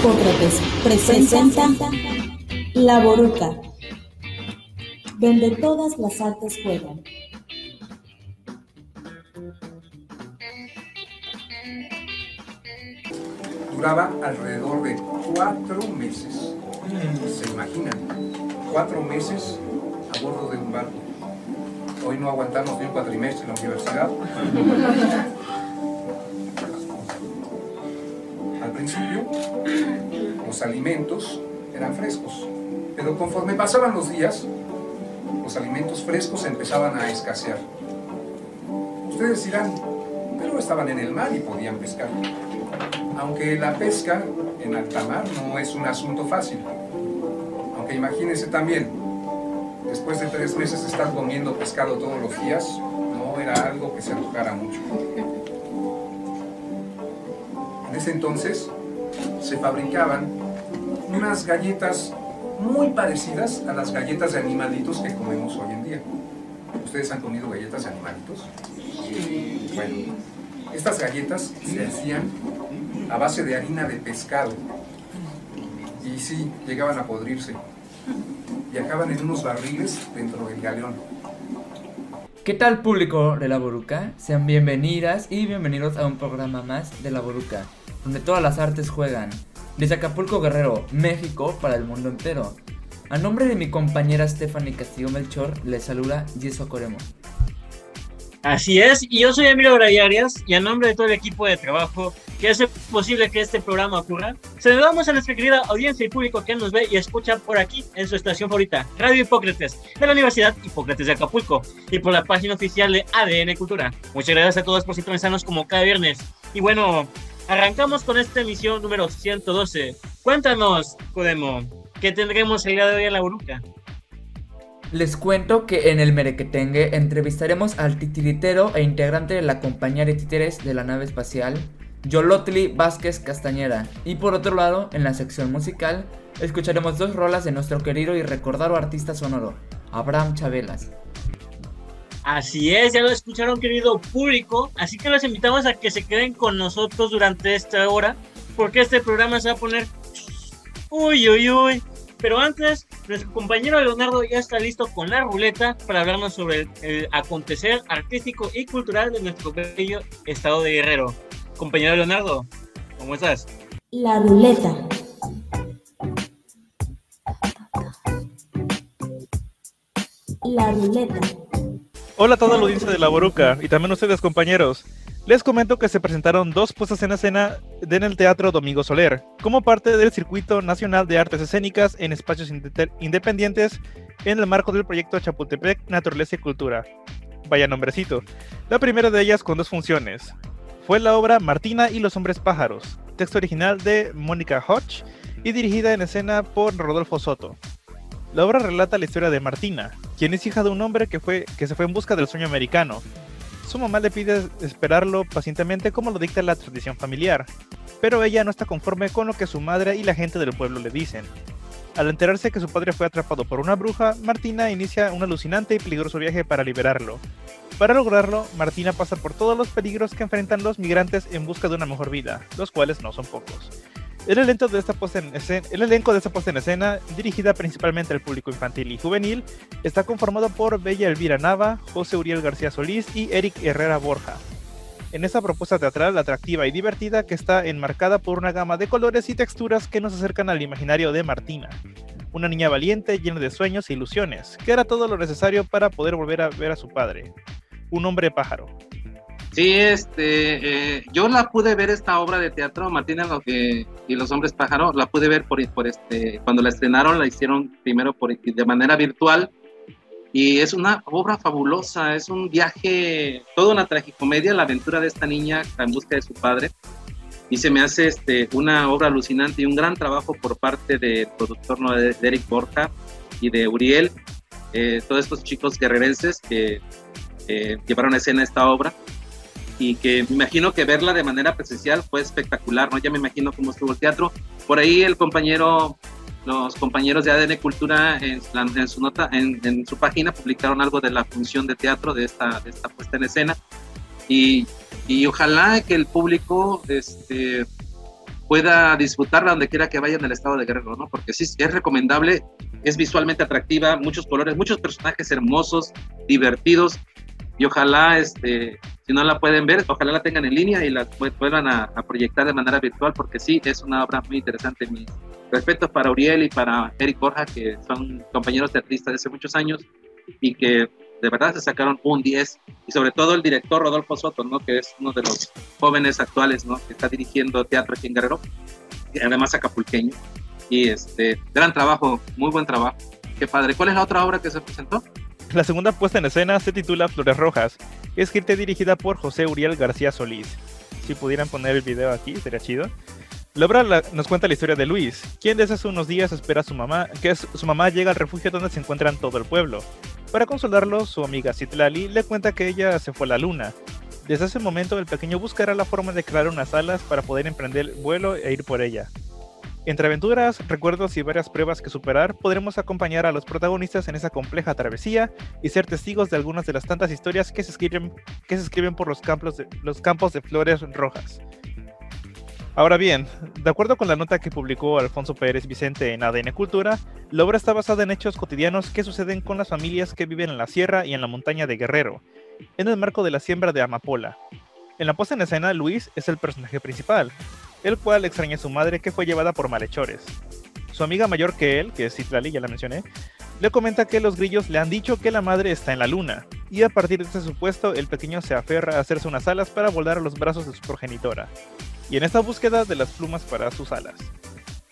Hipócrates presenta La Boruca, donde todas las artes juegan. Duraba alrededor de cuatro meses. ¿Se imaginan? Cuatro meses a bordo de un barco. Hoy no aguantamos ni un cuatrimestre en la universidad. Los alimentos eran frescos, pero conforme pasaban los días, los alimentos frescos empezaban a escasear. Ustedes dirán, pero estaban en el mar y podían pescar. Aunque la pesca en alta mar no es un asunto fácil. Aunque imagínense también, después de tres meses estar comiendo pescado todos los días, no era algo que se antojara mucho. En ese entonces se fabricaban unas galletas muy parecidas a las galletas de animalitos que comemos hoy en día. ¿Ustedes han comido galletas de animalitos? Bueno, estas galletas se hacían a base de harina de pescado. Y sí, llegaban a podrirse. Viajaban en unos barriles dentro del galeón. ¿Qué tal público de La Boruca? Sean bienvenidas y bienvenidos a un programa más de La Boruca, donde todas las artes juegan. Desde Acapulco Guerrero, México, para el mundo entero. A nombre de mi compañera Stephanie Castillo Melchor, les saluda Yeso Coremo. Así es, y yo soy Emilio Brayarias, y a nombre de todo el equipo de trabajo que hace posible que este programa ocurra, saludamos a nuestra querida audiencia y público que nos ve y escucha por aquí en su estación favorita, Radio Hipócrates, de la Universidad Hipócrates de Acapulco, y por la página oficial de ADN Cultura. Muchas gracias a todos por sintonizarnos como cada viernes. Y bueno, arrancamos con esta emisión número 112. Cuéntanos, Codemo, ¿qué tendremos el día de hoy en la Boruca? Les cuento que en el Merequetengue entrevistaremos al titiritero e integrante de la compañía de títeres de la nave espacial, Yolotli Vázquez Castañeda. Y por otro lado, en la sección musical, escucharemos dos rolas de nuestro querido y recordado artista sonoro, Abraham Chabelas. Así es, ya lo escucharon querido público, así que los invitamos a que se queden con nosotros durante esta hora, porque este programa se va a poner... Uy, uy, uy. Pero antes, nuestro compañero Leonardo ya está listo con la ruleta para hablarnos sobre el, acontecer artístico y cultural de nuestro bello estado de Guerrero. Compañero Leonardo, ¿cómo estás? La ruleta. La ruleta. Hola a toda la audiencia de La Boruca y también ustedes compañeros. Les comento que se presentaron dos puestas en escena en el Teatro Domingo Soler, como parte del Circuito Nacional de Artes Escénicas en Espacios Independientes en el marco del proyecto Chapultepec Naturaleza y Cultura. Vaya nombrecito. La primera de ellas con dos funciones. Fue la obra Martina y los hombres pájaros, texto original de Mónica Hodge y dirigida en escena por Rodolfo Soto. La obra relata la historia de Martina, quien es hija de un hombre que, fue, que se fue en busca del sueño americano. Su mamá le pide esperarlo pacientemente como lo dicta la tradición familiar, pero ella no está conforme con lo que su madre y la gente del pueblo le dicen. Al enterarse que su padre fue atrapado por una bruja, Martina inicia un alucinante y peligroso viaje para liberarlo. Para lograrlo, Martina pasa por todos los peligros que enfrentan los migrantes en busca de una mejor vida, los cuales no son pocos. El elenco, de esta puesta en escena, dirigida principalmente al público infantil y juvenil, está conformado por Bella Elvira Nava, José Uriel García Solís y Eric Herrera Borja. En esta propuesta teatral atractiva y divertida que está enmarcada por una gama de colores y texturas que nos acercan al imaginario de Martina, una niña valiente llena de sueños e ilusiones, que hará todo lo necesario para poder volver a ver a su padre, un hombre pájaro. Sí, este, eh, yo la pude ver esta obra de teatro, Martina lo que, y los hombres pájaro, la pude ver por, por este, cuando la estrenaron, la hicieron primero por, de manera virtual, y es una obra fabulosa, es un viaje, toda una tragicomedia, la aventura de esta niña en busca de su padre, y se me hace este, una obra alucinante y un gran trabajo por parte del productor ¿no? de Eric Borja y de Uriel, eh, todos estos chicos guerrerenses que eh, llevaron a escena esta obra y que me imagino que verla de manera presencial fue espectacular, ¿no? Ya me imagino cómo estuvo el teatro. Por ahí el compañero, los compañeros de ADN Cultura en, en su nota, en, en, su página publicaron algo de la función de teatro de esta, de esta puesta en escena y, y ojalá que el público este, pueda disfrutarla donde quiera que vaya en el estado de Guerrero, ¿no? Porque sí, es recomendable, es visualmente atractiva, muchos colores, muchos personajes hermosos, divertidos, y ojalá, este, si no la pueden ver, ojalá la tengan en línea y la puedan a, proyectar de manera virtual, porque sí, es una obra muy interesante. Mis respetos para Uriel y para Eric Borja, que son compañeros de hace muchos años y que de verdad se sacaron un 10 y sobre todo el director Rodolfo Soto, ¿no? que es uno de los jóvenes actuales ¿no? que está dirigiendo teatro aquí en Guerrero, y además acapulqueño. Y este, gran trabajo, muy buen trabajo. Qué padre. ¿Cuál es la otra obra que se presentó? La segunda puesta en escena se titula Flores Rojas, escrita y dirigida por José Uriel García Solís. Si pudieran poner el video aquí, sería chido. La obra nos cuenta la historia de Luis, quien desde hace unos días espera a su mamá, que su mamá llega al refugio donde se encuentran todo el pueblo. Para consolarlo, su amiga Citlali le cuenta que ella se fue a la luna. Desde ese momento, el pequeño buscará la forma de crear unas alas para poder emprender el vuelo e ir por ella. Entre aventuras, recuerdos y varias pruebas que superar, podremos acompañar a los protagonistas en esa compleja travesía y ser testigos de algunas de las tantas historias que se escriben, por los campos, de, los campos de flores rojas. Ahora bien, de acuerdo con la nota que publicó Alfonso Pérez Vicente en ADN Cultura, la obra está basada en hechos cotidianos que suceden con las familias que viven en la sierra y en la montaña de Guerrero, en el marco de la siembra de amapola. En la puesta en escena, Luis es el personaje principal, el cual extraña a su madre que fue llevada por malhechores. Su amiga mayor que él, que es Citlali, ya la mencioné, le comenta que los grillos le han dicho que la madre está en la luna, y a partir de este supuesto, el pequeño se aferra a hacerse unas alas para volar a los brazos de su progenitora y en esta búsqueda de las plumas para sus alas.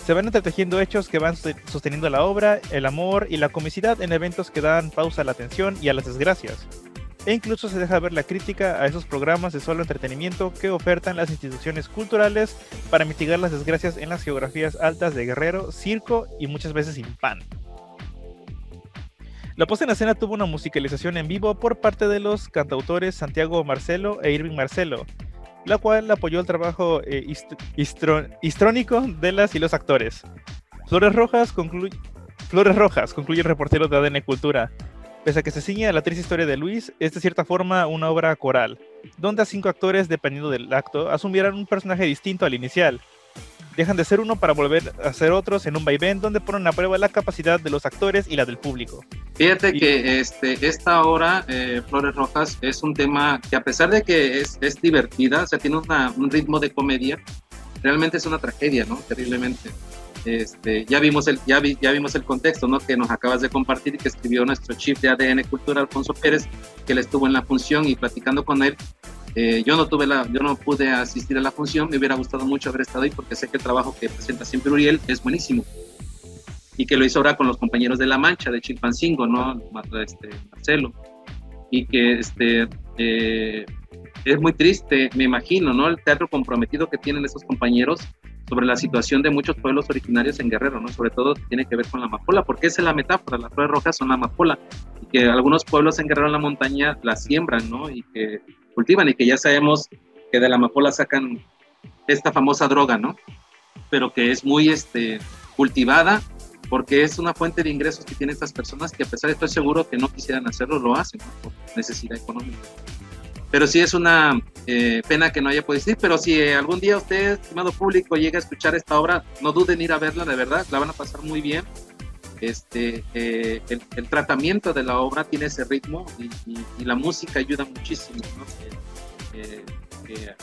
Se van entretejiendo hechos que van sosteniendo la obra, el amor y la comicidad en eventos que dan pausa a la atención y a las desgracias. E incluso se deja ver la crítica a esos programas de solo entretenimiento que ofertan las instituciones culturales para mitigar las desgracias en las geografías altas de Guerrero, Circo y muchas veces sin pan. La puesta en escena tuvo una musicalización en vivo por parte de los cantautores Santiago Marcelo e Irving Marcelo, la cual apoyó el trabajo eh, histrónico de las y los actores. Flores Rojas, concluye, Flores Rojas concluye el reportero de ADN Cultura. Pese a que se ciñe a la triste historia de Luis, es de cierta forma una obra coral, donde a cinco actores, dependiendo del acto, asumieran un personaje distinto al inicial, dejan de ser uno para volver a ser otros en un vaivén donde ponen a prueba la capacidad de los actores y la del público. Fíjate que este, esta obra, eh, Flores Rojas, es un tema que a pesar de que es, es divertida, o sea, tiene un ritmo de comedia, realmente es una tragedia, ¿no? Terriblemente. Este, ya, vimos el, ya, ya vimos el contexto ¿no? que nos acabas de compartir y que escribió nuestro chief de ADN Cultura, Alfonso Pérez, que él estuvo en la función y platicando con él, eh, yo no tuve la, yo no pude asistir a la función, me hubiera gustado mucho haber estado ahí porque sé que el trabajo que presenta siempre Uriel es buenísimo y que lo hizo ahora con los compañeros de La Mancha, de Chilpancingo, ¿no? Este, Marcelo. Y que este, eh, es muy triste, me imagino, ¿no? El teatro comprometido que tienen esos compañeros sobre la situación de muchos pueblos originarios en Guerrero, ¿no? Sobre todo tiene que ver con la amapola, porque esa es la metáfora, las flores rojas son la amapola, y que algunos pueblos en Guerrero en la montaña la siembran, ¿no? Y que cultivan y que ya sabemos que de la amapola sacan esta famosa droga, ¿no? Pero que es muy este, cultivada porque es una fuente de ingresos que tienen estas personas que a pesar de estoy seguro que no quisieran hacerlo, lo hacen por necesidad económica. Pero sí es una eh, pena que no haya podido ir, pero si algún día usted, estimado público, llega a escuchar esta obra, no duden en ir a verla, de verdad, la van a pasar muy bien. Este, eh, el, tratamiento de la obra tiene ese ritmo y, la música ayuda muchísimo, ¿no? Eh,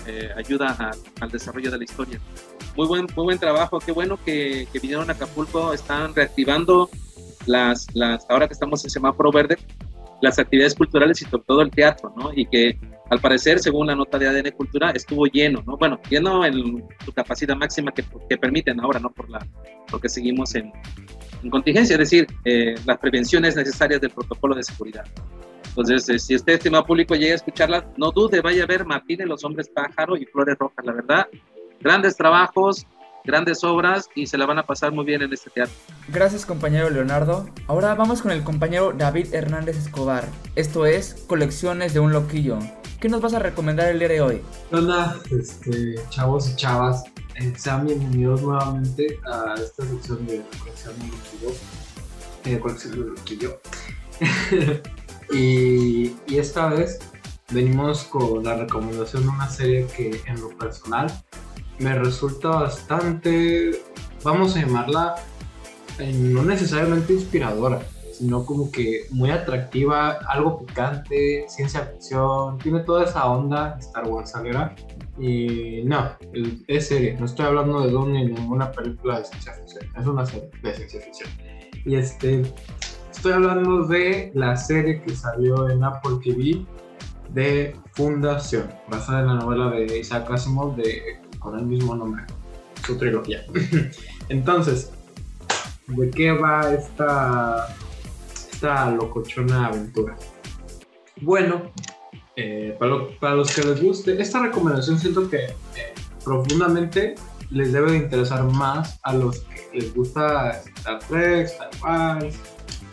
eh, ayuda al desarrollo de la historia. Muy buen, muy buen trabajo, qué bueno que, vinieron a Acapulco, están reactivando las, las, ahora que estamos en semáforo verde, las actividades culturales y sobre todo el teatro, ¿no? Y que al parecer, según la nota de ADN Cultura, estuvo lleno, ¿no? Bueno, lleno en su capacidad máxima que, que permiten ahora, ¿no? Por la, porque seguimos en, en contingencia, es decir, eh, las prevenciones necesarias del protocolo de seguridad. Entonces, eh, si usted, estimado público, llega a escucharla, no dude, vaya a ver Martín Los Hombres Pájaro y Flores Rojas, la verdad. Grandes trabajos, grandes obras y se la van a pasar muy bien en este teatro. Gracias compañero Leonardo. Ahora vamos con el compañero David Hernández Escobar. Esto es Colecciones de un Loquillo. ¿Qué nos vas a recomendar el día de hoy? Hola, este, chavos y chavas. Eh, sean bienvenidos nuevamente a esta sección de Colección de un Loquillo. Eh, colección de un Loquillo. y, y esta vez venimos con la recomendación de una serie que en lo personal me resulta bastante, vamos a llamarla, eh, no necesariamente inspiradora, sino como que muy atractiva, algo picante, ciencia ficción, tiene toda esa onda Star Wars Y no, es serie, no estoy hablando de Dune ni ninguna película de ciencia ficción, es una serie de ciencia ficción. Y este, estoy hablando de la serie que salió en Apple TV de Fundación, basada en la novela de Isaac Asimov de, con el mismo nombre, su trilogía. Entonces, ¿de qué va esta, esta locochona aventura? Bueno, eh, para, lo- para los que les guste, esta recomendación siento que eh, profundamente les debe de interesar más a los que les gusta Star Trek, Star Wars,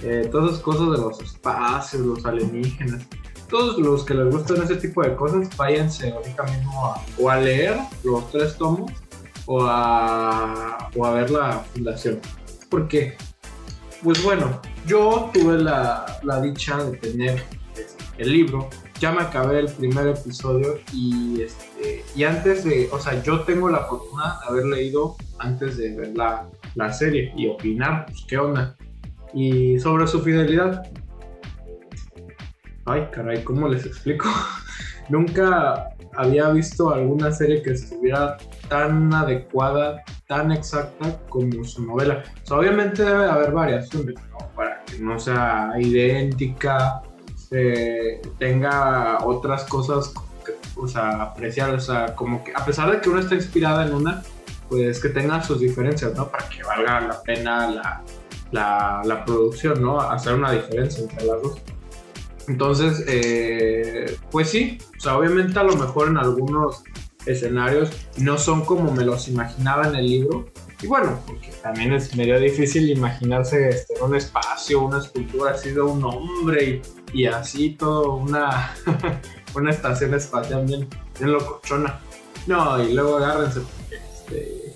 eh, todas esas cosas de los espacios, los alienígenas. Todos los que les gustan ese tipo de cosas, váyanse ahorita mismo a, o a leer los tres tomos o a, o a ver la fundación. Porque, pues bueno, yo tuve la, la dicha de tener este, el libro. Ya me acabé el primer episodio y, este, y antes de, o sea, yo tengo la fortuna de haber leído antes de ver la, la serie y opinar, pues qué onda. Y sobre su fidelidad. Ay, caray, ¿cómo les explico? Nunca había visto alguna serie que estuviera tan adecuada, tan exacta como su novela. Obviamente debe de haber variaciones, ¿no? Para que no sea idéntica, eh, tenga otras cosas que, o sea, apreciar, o sea, como que a pesar de que uno está inspirada en una, pues que tenga sus diferencias, ¿no? Para que valga la pena la, la producción, ¿no? Hacer una diferencia entre las dos. Entonces, eh, pues sí, o sea, obviamente a lo mejor en algunos escenarios no son como me los imaginaba en el libro. Y bueno, porque también es medio difícil imaginarse este, un espacio, una escultura así de un hombre y, y así todo una, una estación espacial bien, bien locochona. No, y luego agárrense porque este,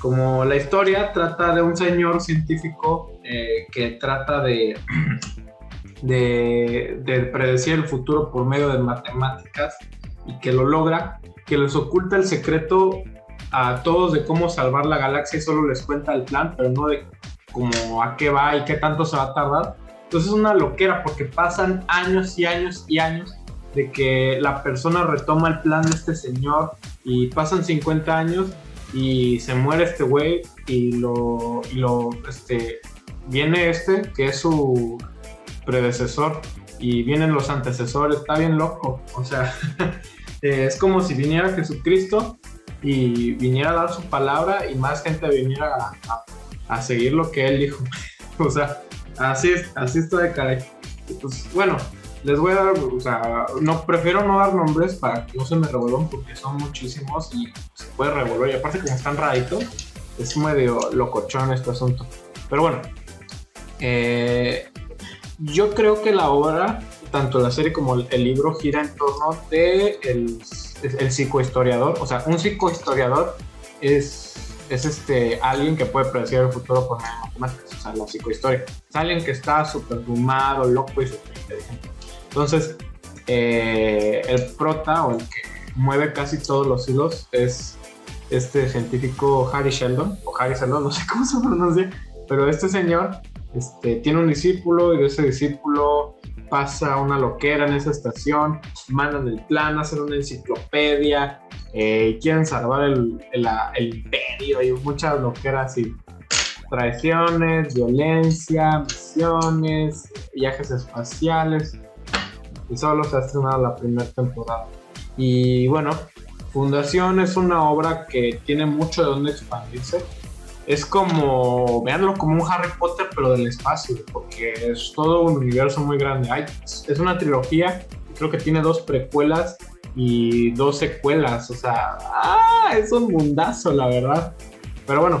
como la historia trata de un señor científico eh, que trata de, de, de predecir el futuro por medio de matemáticas y que lo logra, que les oculta el secreto a todos de cómo salvar la galaxia y solo les cuenta el plan, pero no de cómo a qué va y qué tanto se va a tardar. Entonces es una loquera porque pasan años y años y años de que la persona retoma el plan de este señor y pasan 50 años y se muere este güey y lo, y lo este, viene este que es su predecesor y vienen los antecesores, está bien loco, o sea, eh, es como si viniera Jesucristo y viniera a dar su palabra y más gente viniera a, a- seguir lo que él dijo, o sea, así es, así está de caray. Pues bueno, les voy a dar, o sea, no, prefiero no dar nombres para que no se me revuelvan porque son muchísimos y se puede revolver. Y aparte, como están raritos, es medio locochón este asunto. Pero bueno, eh, yo creo que la obra, tanto la serie como el, libro, gira en torno de el, el psicohistoriador. O sea, un psicohistoriador es, es este, alguien que puede predecir el futuro por medio matemáticas. O sea, la psicohistoria. Es alguien que está súper fumado, loco y súper inteligente. Entonces, eh, el prota o el que mueve casi todos los hilos es este científico Harry Sheldon, o Harry Sheldon, no sé cómo se pronuncia, pero este señor este, tiene un discípulo y de ese discípulo pasa una loquera en esa estación, mandan el plan, hacen una enciclopedia, eh, quieren salvar el, imperio y muchas loqueras y traiciones, violencia, misiones, viajes espaciales y solo se ha estrenado la primera temporada. Y bueno, Fundación es una obra que tiene mucho de dónde expandirse. Es como, veanlo como un Harry Potter, pero del espacio, porque es todo un universo muy grande. Hay, es una trilogía, creo que tiene dos precuelas y dos secuelas. O sea, ¡ah! es un mundazo, la verdad. Pero bueno,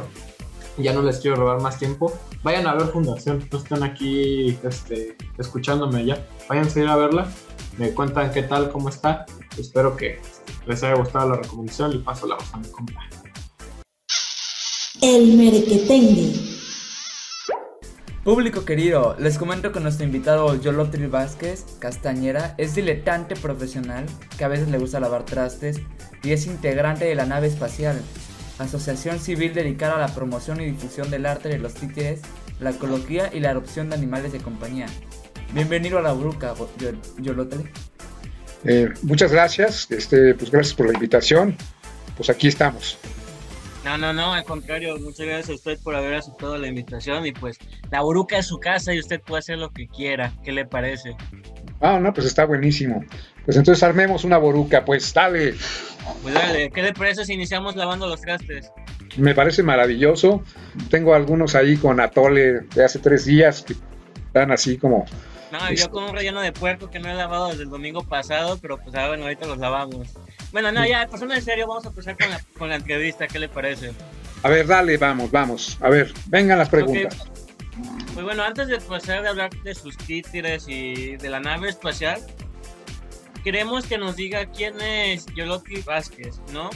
ya no les quiero robar más tiempo. Vayan a ver Fundación, no están aquí este, escuchándome ya. Vayan a ir a verla, me cuentan qué tal, cómo está. Espero que les haya gustado la recomendación y paso la voz a mi compa. El merequetengue. Público querido, les comento que nuestro invitado Yolotri Vázquez Castañera es diletante profesional que a veces le gusta lavar trastes y es integrante de la nave espacial. asociación civil dedicada a la promoción y difusión del arte de los títeres, la ecología y la adopción de animales de compañía. Bienvenido a la Bruca, Yolotele. Eh, muchas gracias, este, pues gracias por la invitación. Pues aquí estamos. No, no, no, al contrario, muchas gracias a usted por haber aceptado la invitación y pues la Boruca es su casa y usted puede hacer lo que quiera. ¿Qué le parece? Ah, no, pues está buenísimo. Pues entonces armemos una boruca, pues dale. Pues dale, ¿qué le parece si iniciamos lavando los trastes? Me parece maravilloso. Tengo algunos ahí con atole de hace tres días que están así como no, yo con un relleno de puerco que no he lavado desde el domingo pasado, pero pues ah, bueno, ahorita los lavamos. Bueno, no, ya, pues en serio, vamos a empezar con la, con la entrevista, ¿qué le parece? A ver, dale, vamos, vamos. A ver, vengan las preguntas. Pues bueno, antes de pasar de hablar de sus títeres y de la nave espacial, queremos que nos diga quién es Yoloti Vázquez, ¿no?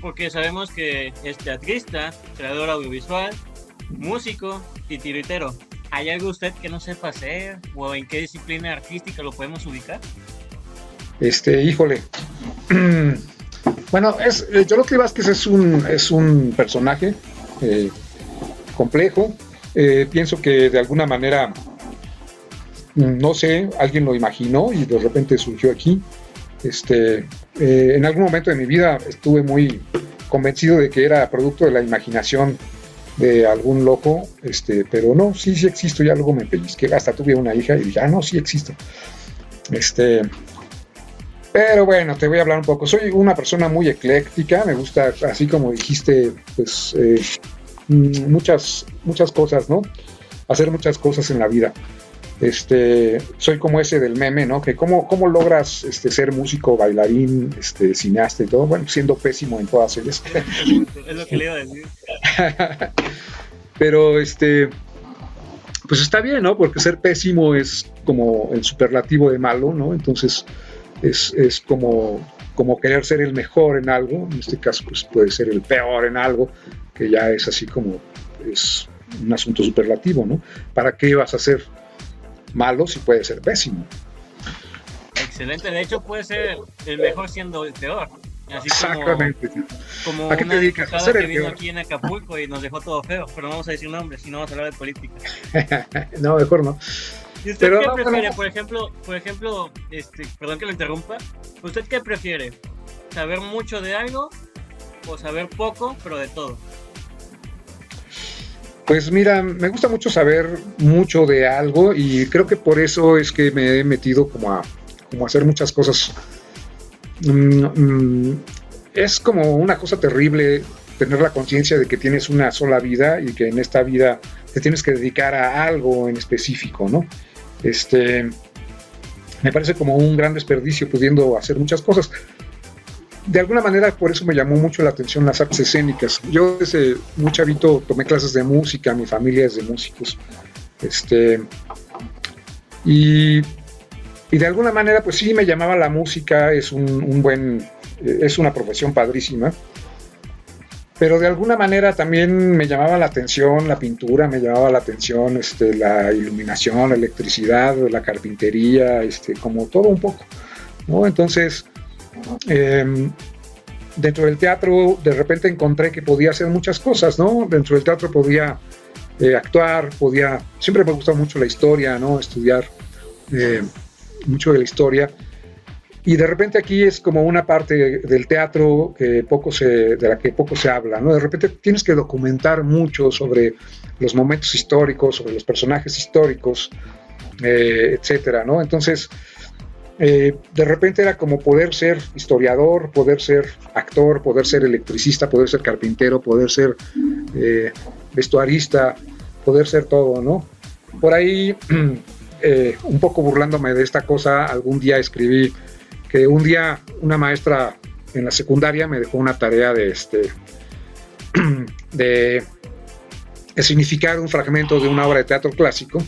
Porque sabemos que es teatrista, creador audiovisual, músico y tiritero. ¿Hay algo usted que no sepa hacer? ¿O en qué disciplina artística lo podemos ubicar? Este, híjole. bueno, es, eh, yo lo que Vázquez es un, es un personaje eh, complejo. Eh, pienso que de alguna manera, no sé, alguien lo imaginó y de repente surgió aquí. Este, en algún momento de mi vida estuve muy convencido de que era producto de la imaginación de algún loco, este, pero no, sí, sí existo, ya luego me pellizqué, hasta tuve una hija y dije, ah, no, sí existo. Este, pero bueno, te voy a hablar un poco. Soy una persona muy ecléctica, me gusta, así como dijiste, pues eh, mm, muchas, muchas cosas, ¿no? Hacer muchas cosas en la vida. Este, soy como ese del meme, ¿no? Que cómo, cómo logras este, ser músico, bailarín, este, cineasta y todo, bueno, siendo pésimo en todas ellas. Es lo que le iba a decir. Pero este, pues está bien, ¿no? Porque ser pésimo es como el superlativo de malo, ¿no? Entonces es, es como, como querer ser el mejor en algo, en este caso pues puede ser el peor en algo, que ya es así como es un asunto superlativo, ¿no? ¿Para qué vas a ser malo si puede ser pésimo. Excelente, de hecho puede ser el mejor siendo el peor. Así Exactamente. Como, como ¿A qué te dedicas? A que vino aquí en Acapulco y nos dejó todo feo, pero no vamos a decir nombres, sino vamos a hablar de política. no, mejor no. ¿Y usted qué prefiere? Por ejemplo, por ejemplo, este, perdón que lo interrumpa. ¿Usted qué prefiere? ¿Saber mucho de algo o saber poco, pero de todo? Pues mira, me gusta mucho saber mucho de algo y creo que por eso es que me he metido como a, como hacer muchas cosas. Mm, mm, es como una cosa terrible tener la conciencia de que tienes una sola vida y que en esta vida te tienes que dedicar a algo en específico, ¿no? Este, me parece como un gran desperdicio pudiendo hacer muchas cosas de alguna manera por eso me llamó mucho la atención las artes escénicas. Yo desde muy chavito tomé clases de música, mi familia es de músicos. Este, y, de alguna manera pues sí me llamaba la música, es un, buen, es una profesión padrísima. Pero de alguna manera también me llamaba la atención la pintura, me llamaba la atención este, la iluminación, la electricidad, la carpintería, este, como todo un poco. ¿no? Entonces, Em, dentro del teatro de repente encontré que podía hacer muchas cosas, ¿no? Dentro del teatro podía eh, actuar, podía... Siempre me gustó mucho la historia, ¿no? Estudiar eh, mucho de la historia. Y de repente aquí es como una parte del teatro que poco se, de la que poco se habla, ¿no? De repente tienes que documentar mucho sobre los momentos históricos, sobre los personajes históricos, eh, etcétera, ¿no? Entonces, eh, de repente era como poder ser historiador, poder ser actor, poder ser electricista, poder ser carpintero, poder ser eh, vestuarista, poder ser todo, ¿no? Por ahí, eh, un poco burlándome de esta cosa, algún día escribí que un día una maestra en la secundaria me dejó una tarea de este de, de significar un fragmento de una obra de teatro clásico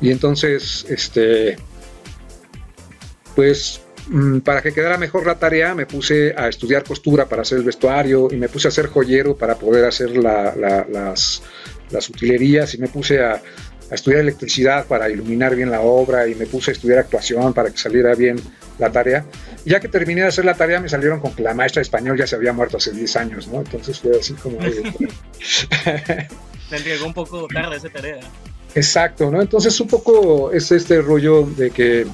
y entonces este pues mm, para que quedara mejor la tarea me puse a estudiar costura para hacer el vestuario y me puse a hacer joyero para poder hacer las, utilerías y me puse a, estudiar electricidad para iluminar bien la obra y me puse a estudiar actuación para que saliera bien la tarea. ya que terminé de hacer la tarea, me salieron con que la maestra de español ya se había muerto hace 10 años, ¿no? Entonces fue así como... Te entregó un poco tarde esa tarea. Exacto, ¿no? Entonces un poco es este rollo de que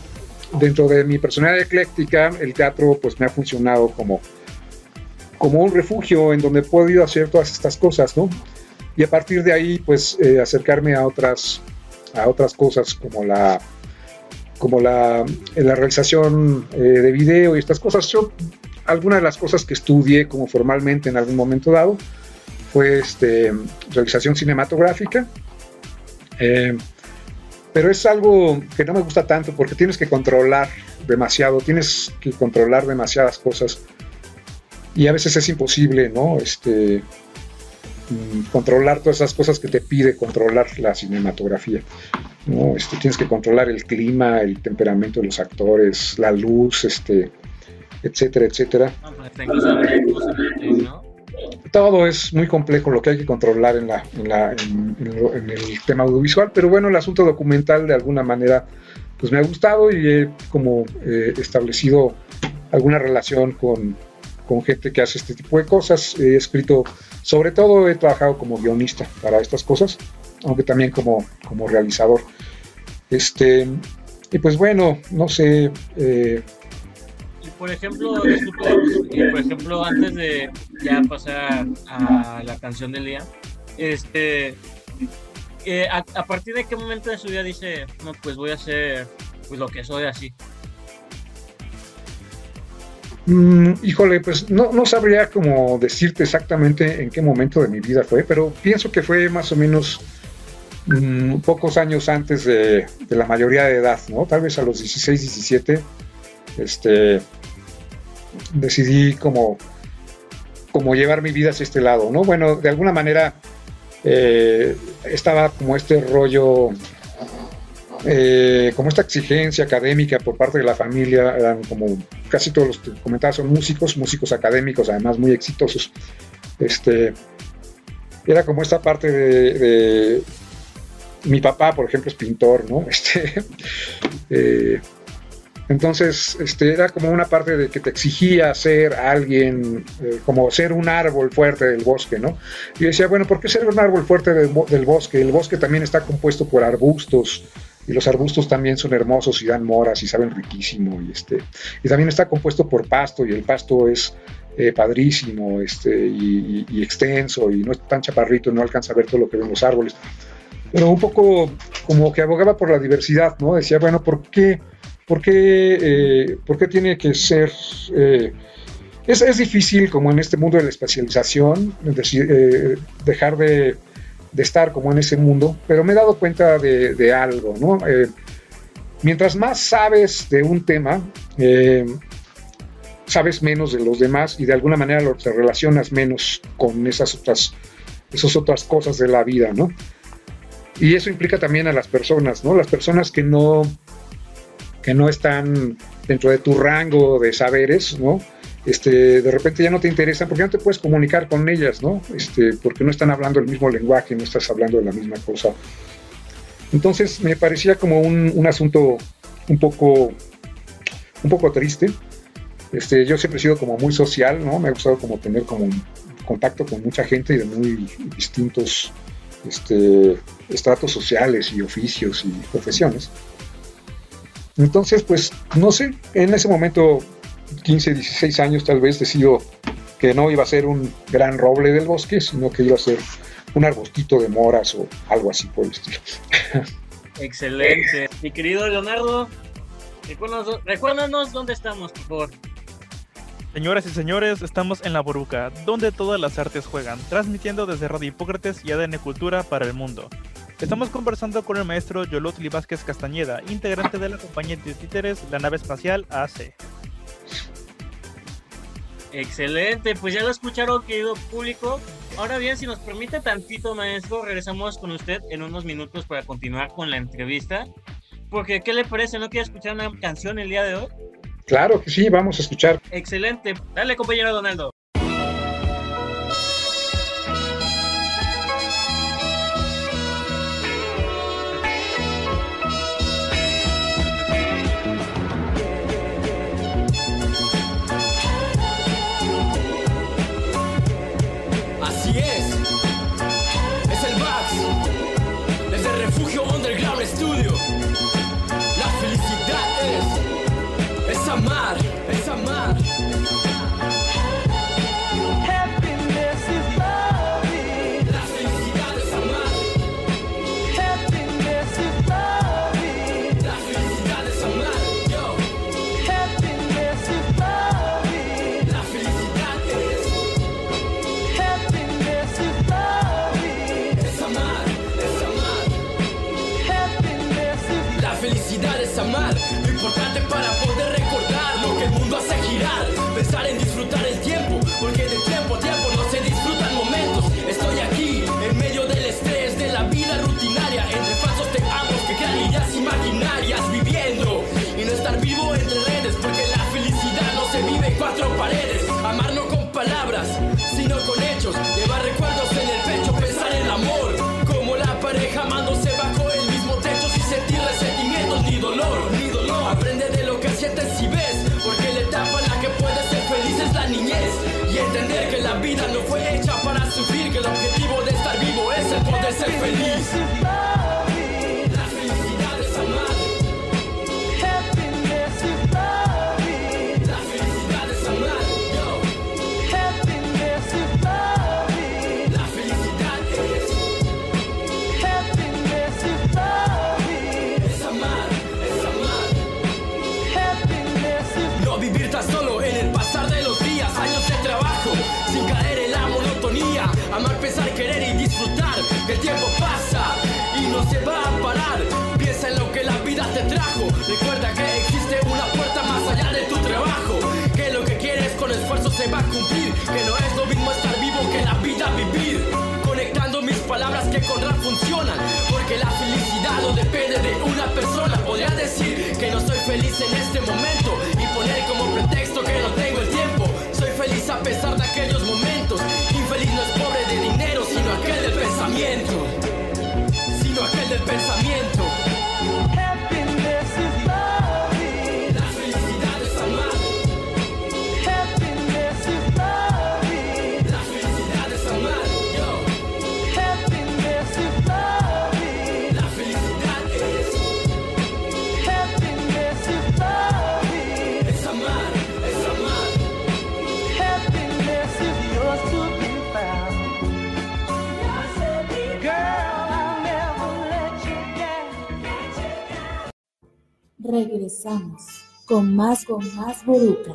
dentro de mi personalidad ecléctica, el teatro pues me ha funcionado como, como un refugio en donde he podido hacer todas estas cosas, ¿no? Y a partir de ahí pues eh, acercarme a otras, a otras cosas como la, como la, la realización eh, de video y estas cosas. Yo, algunas de las cosas que estudié como formalmente en algún momento dado fue este, realización cinematográfica. Eh, pero es algo que no me gusta tanto porque tienes que controlar demasiado, tienes que controlar demasiadas cosas y a veces es imposible, ¿no? Este, mm, controlar todas esas cosas que te pide controlar la cinematografía. ¿no? Este, tienes que controlar el clima, el temperamento de los actores, la luz, este, etcétera, etcétera. No, pues. Todo es muy complejo lo que hay que controlar en, la, en, el tema audiovisual, pero bueno, el asunto documental de alguna manera pues me ha gustado y he como eh, establecido alguna relación con, con gente que hace este tipo de cosas. He escrito, sobre todo he trabajado como guionista para estas cosas, aunque también como, como realizador. Este, y pues bueno, no sé, eh, por ejemplo, por ejemplo, antes de ya pasar a la canción del día, este, eh, a, partir de qué momento de su vida dice, no, pues voy a hacer pues, lo que soy así? Mm, híjole, pues no, no sabría cómo decirte exactamente en qué momento de mi vida fue, pero pienso que fue más o menos mm, pocos años antes de la mayoría de edad, ¿no? Tal vez a los 16, 17, este, decidí como, como llevar mi vida hacia este lado, ¿no? Bueno, de alguna manera eh, estaba como este rollo eh, como esta exigencia académica por parte de la familia, eran como casi todos los que comentaba son músicos, músicos académicos, además muy exitosos. Este, era como esta parte de, mi papá, por ejemplo, es pintor, ¿no? Este, eh, entonces, este, era como una parte de que te exigía ser alguien, eh, como ser un árbol fuerte del bosque, ¿no? Y yo decía, bueno, ¿por qué ser un árbol fuerte del, bo- del bosque? El bosque también está compuesto por arbustos, y los arbustos también son hermosos y dan moras y saben riquísimo, y, este, y también está compuesto por pasto, y el pasto es eh, padrísimo este, y, y- y extenso, y no es tan chaparrito, no alcanza a ver todo lo que ven los árboles. Pero un poco como que abogaba por la diversidad, ¿no? Decía, bueno, ¿por qué, eh, por qué tiene que ser... eh, es, es difícil, como en este mundo de la especialización, es decir, eh, dejar de, de estar como en ese mundo, pero me he dado cuenta de, de algo, ¿no? Mientras más sabes de un tema, sabes menos de los demás y de alguna manera lo, te relacionas menos con esas otras, esas otras cosas de la vida, ¿no? Y eso implica también a las personas, ¿no? Las personas que no, que no están dentro de tu rango de saberes, ¿no? Este, de repente ya no te interesan porque no te puedes comunicar con ellas, ¿no? Este, porque no están hablando el mismo lenguaje, no estás hablando de la misma cosa. Entonces me parecía como un, un asunto un poco, un poco triste. Este, yo siempre he sido como muy social, ¿no? Me ha gustado como tener como contacto con mucha gente y de muy distintos este, estratos sociales y oficios y profesiones. Entonces, pues, no sé, en ese momento, 15, 16 años tal vez, decido que no iba a ser un gran roble del bosque, sino que iba a ser un arbustito de moras o algo así por el estilo. Excelente. Mi querido Leonardo, recuérdanos, recuérdanos dónde estamos, por favor. Señoras y señores, estamos en La Boruca, donde todas las artes juegan, transmitiendo desde Radio Hipócrates y ADN Cultura para el mundo. Estamos conversando con el maestro Yolotli Vázquez Castañeda, integrante de la compañía de títeres La Nave Espacial AC. Excelente, pues ya lo escucharon, querido público. Ahora bien, si nos permite tantito, maestro, regresamos con usted en unos minutos para continuar con la entrevista. Porque, ¿qué le parece? ¿No quiere escuchar una canción el día de hoy? Claro que sí, vamos a escuchar. Excelente. Dale, compañero Donaldo. La vida no fue hecha para sufrir, que el objetivo de estar vivo es el poder ser feliz. Piensa en lo que la vida te trajo. Recuerda que existe una puerta más allá de tu trabajo. Que lo que quieres con esfuerzo se va a cumplir. Que no es lo mismo estar vivo que la vida vivir. Conectando mis palabras que con rap funcionan. Porque la felicidad no depende de una persona. Podría decir que no soy feliz en este momento. Y poner como pretexto que no tengo el tiempo. Soy feliz a pesar de aquellos momentos. Infeliz no es pobre de dinero, sino aquel del pensamiento. Sino aquel del pensamiento. Regresamos con más, con más Boruca.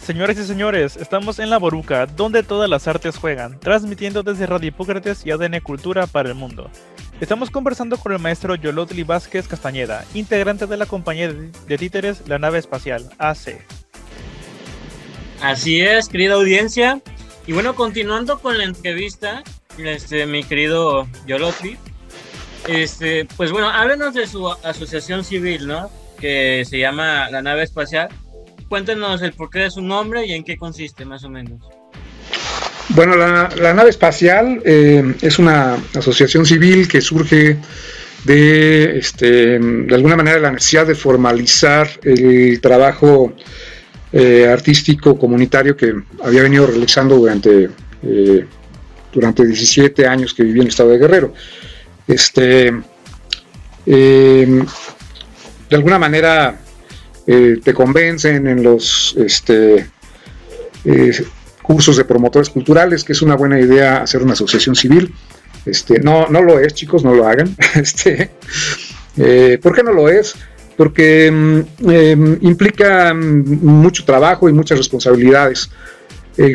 Señoras y señores, estamos en La Boruca, donde todas las artes juegan, transmitiendo desde Radio Hipócrates y ADN Cultura para el mundo. Estamos conversando con el maestro Yolotli Vázquez Castañeda, integrante de la compañía de de títeres La Nave Espacial, AC. Así es, querida audiencia. Y bueno, continuando con la entrevista, este, mi querido Yolotli, este, pues bueno, háblenos de su asociación civil, ¿no? Que se llama La Nave Espacial. Cuéntenos el porqué de su nombre y en qué consiste, más o menos. Bueno, la, nave espacial eh, es una asociación civil que surge de, este, de alguna manera, la necesidad de formalizar el trabajo eh, artístico comunitario que había venido realizando durante, eh, durante 17 años que viví en el estado de Guerrero. Este, eh, de alguna manera eh, te convencen en los este, eh, cursos de promotores culturales que es una buena idea hacer una asociación civil. Este, no, no lo es, chicos, no lo hagan. Este, eh, ¿Por qué no lo es? Porque mm, em, implica mm, mucho trabajo y muchas responsabilidades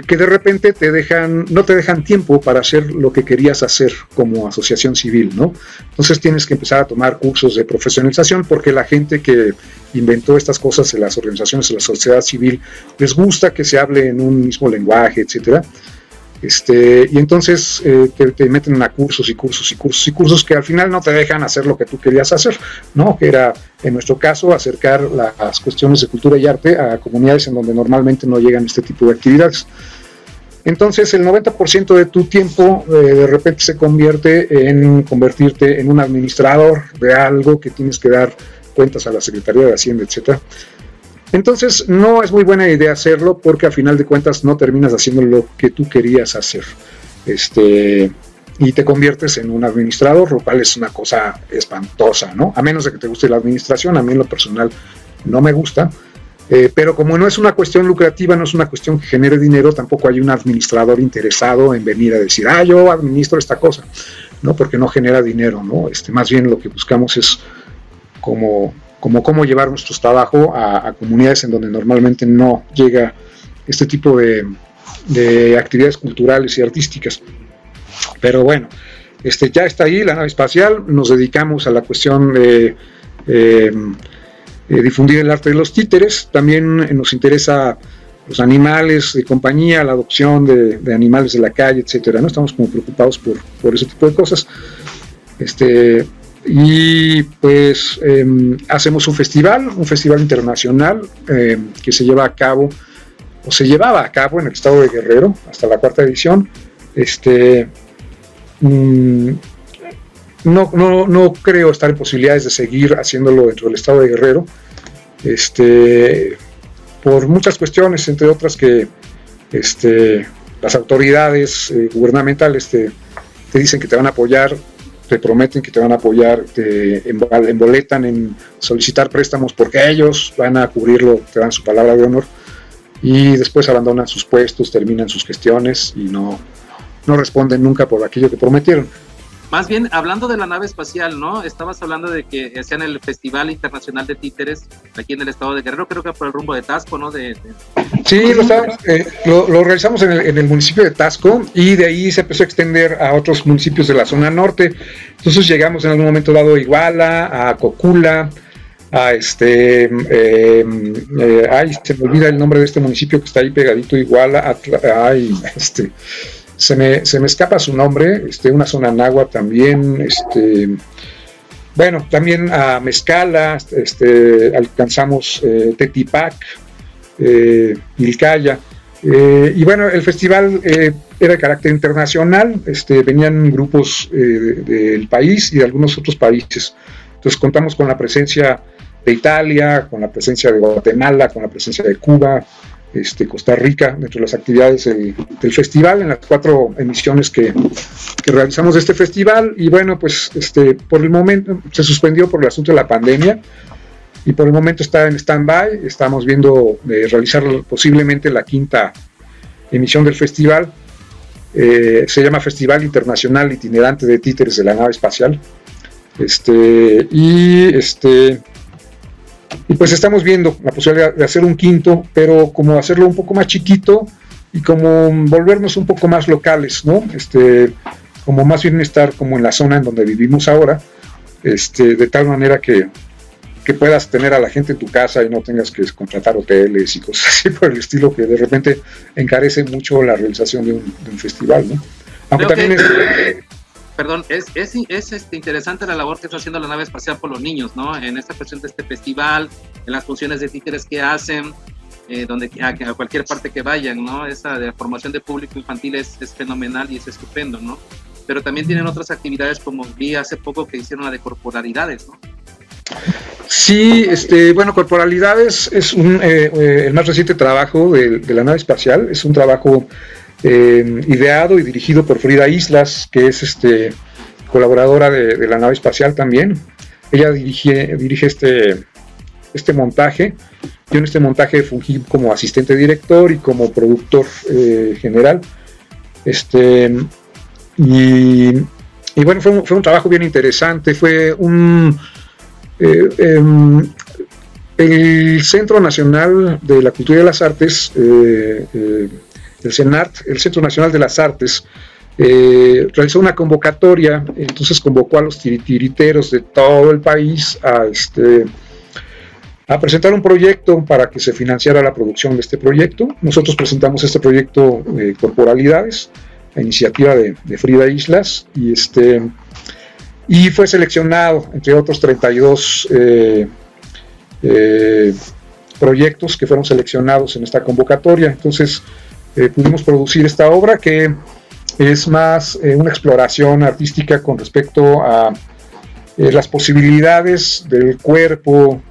que de repente te dejan, no te dejan tiempo para hacer lo que querías hacer como asociación civil, ¿no? Entonces tienes que empezar a tomar cursos de profesionalización porque la gente que inventó estas cosas en las organizaciones de la sociedad civil les gusta que se hable en un mismo lenguaje, etcétera. Este, y entonces eh, te, te meten a cursos y cursos y cursos y cursos que al final no te dejan hacer lo que tú querías hacer, ¿no? Que era, en nuestro caso, acercar las cuestiones de cultura y arte a comunidades en donde normalmente no llegan este tipo de actividades. Entonces el 90% de tu tiempo eh, de repente se convierte en convertirte en un administrador de algo que tienes que dar cuentas a la Secretaría de Hacienda, etcétera. Entonces no es muy buena idea hacerlo porque a final de cuentas no terminas haciendo lo que tú querías hacer. Este, y te conviertes en un administrador, lo cual es una cosa espantosa, ¿no? A menos de que te guste la administración, a mí en lo personal no me gusta. Eh, pero como no es una cuestión lucrativa, no es una cuestión que genere dinero, tampoco hay un administrador interesado en venir a decir, ah, yo administro esta cosa, ¿no? Porque no genera dinero, ¿no? Este, más bien lo que buscamos es como, como cómo llevar nuestro trabajo a, a comunidades en donde normalmente no llega este tipo de, de actividades culturales y artísticas. Pero bueno, este, ya está ahí la nave espacial, nos dedicamos a la cuestión de eh, eh, difundir el arte de los títeres, también nos interesa los animales de compañía, la adopción de, animales de la calle, etcétera, ¿no? Estamos como preocupados por, por ese tipo de cosas. Este, y pues em, hacemos un festival, un festival internacional em, que se lleva a cabo, o se llevaba a cabo en el estado de Guerrero hasta la cuarta edición. Este, mm, no, no, no, creo estar en posibilidades de seguir haciéndolo dentro del estado de Guerrero, este, por muchas cuestiones, entre otras que este, las autoridades eh, gubernamentales te, te, dicen que te van a apoyar, te prometen que te van a apoyar, te emboletan en solicitar préstamos porque ellos van a cubrirlo, te dan su palabra de honor y después abandonan sus puestos, terminan sus gestiones y no, no responden nunca por aquello que prometieron. Más bien, hablando de la nave espacial, ¿no? Estabas hablando de que hacían el Festival Internacional de Títeres aquí en el estado de Guerrero, creo que por el rumbo de Tasco, ¿no? De, Sí, lo, eh, lo, realizamos en el, municipio de Tasco y de ahí se empezó a extender a otros municipios de la zona norte. Entonces llegamos en algún momento dado a Iguala, a Cocula, a este, eh, eh, ay, se me olvida el nombre de este municipio que está ahí pegadito, Iguala, a, ay, este se me, se me escapa su nombre, este, una zona nagua también, este, bueno, también a Mezcala, este, alcanzamos eh, Tetipac, eh, Ilcaya, eh, y bueno, el festival eh, era de carácter internacional, este, venían grupos del país y de algunos otros países. Entonces contamos con la presencia de Italia, con la presencia de Guatemala, con la presencia de Cuba, este, Costa Rica dentro de las actividades del, festival, en las cuatro emisiones que, que, realizamos de este festival. Y bueno, pues este, por el momento se suspendió por el asunto de la pandemia y por el momento está en stand-by. Estamos viendo eh, realizar posiblemente la quinta emisión del festival. Eh, se llama Festival Internacional Itinerante de Títeres de la Nave Espacial. Este, y este, y pues estamos viendo la posibilidad de hacer un quinto, pero como hacerlo un poco más chiquito y como volvernos un poco más locales, ¿no? Este, como más bien estar como en la zona en donde vivimos ahora, este, de tal manera que, que puedas tener a la gente en tu casa y no tengas que contratar hoteles y cosas así por el estilo que de repente encarece mucho la realización de un, de un festival, ¿no? Aunque Creo también que- es, Perdón, es, es, es este, interesante la labor que está haciendo la nave espacial por los niños, ¿no? En esta cuestión de este festival, en las funciones de títeres que hacen, eh, donde a, cualquier parte que vayan, ¿no? Esa de la formación de público infantil es, fenomenal y es estupendo, ¿no? Pero también tienen otras actividades como vi hace poco que hicieron la de corporalidades, ¿no? Sí, este, bueno, Corporalidades es un, eh, eh, el más reciente trabajo de, la nave espacial, es un trabajo eh, ideado y dirigido por Frida Islas, que es este, colaboradora de, la nave espacial también. Ella dirige, dirige este, este montaje. Yo en este montaje fungí como asistente director y como productor eh, general. Este, y, bueno, fue un, fue un, trabajo bien interesante, fue un... Eh, eh, el Centro Nacional de la Cultura y las Artes, el CENART, el Centro Nacional de las Artes, eh, realizó una convocatoria, entonces convocó a los titiriteros de todo el país a, este, a presentar un proyecto para que se financiara la producción de este proyecto. Nosotros presentamos este proyecto eh, Corporalidades, la iniciativa de, Frida Islas, y este y fue seleccionado, entre otros 32 eh, eh, proyectos que fueron seleccionados en esta convocatoria. Entonces eh, pudimos producir esta obra que es más eh, una exploración artística con respecto a eh, las posibilidades del cuerpo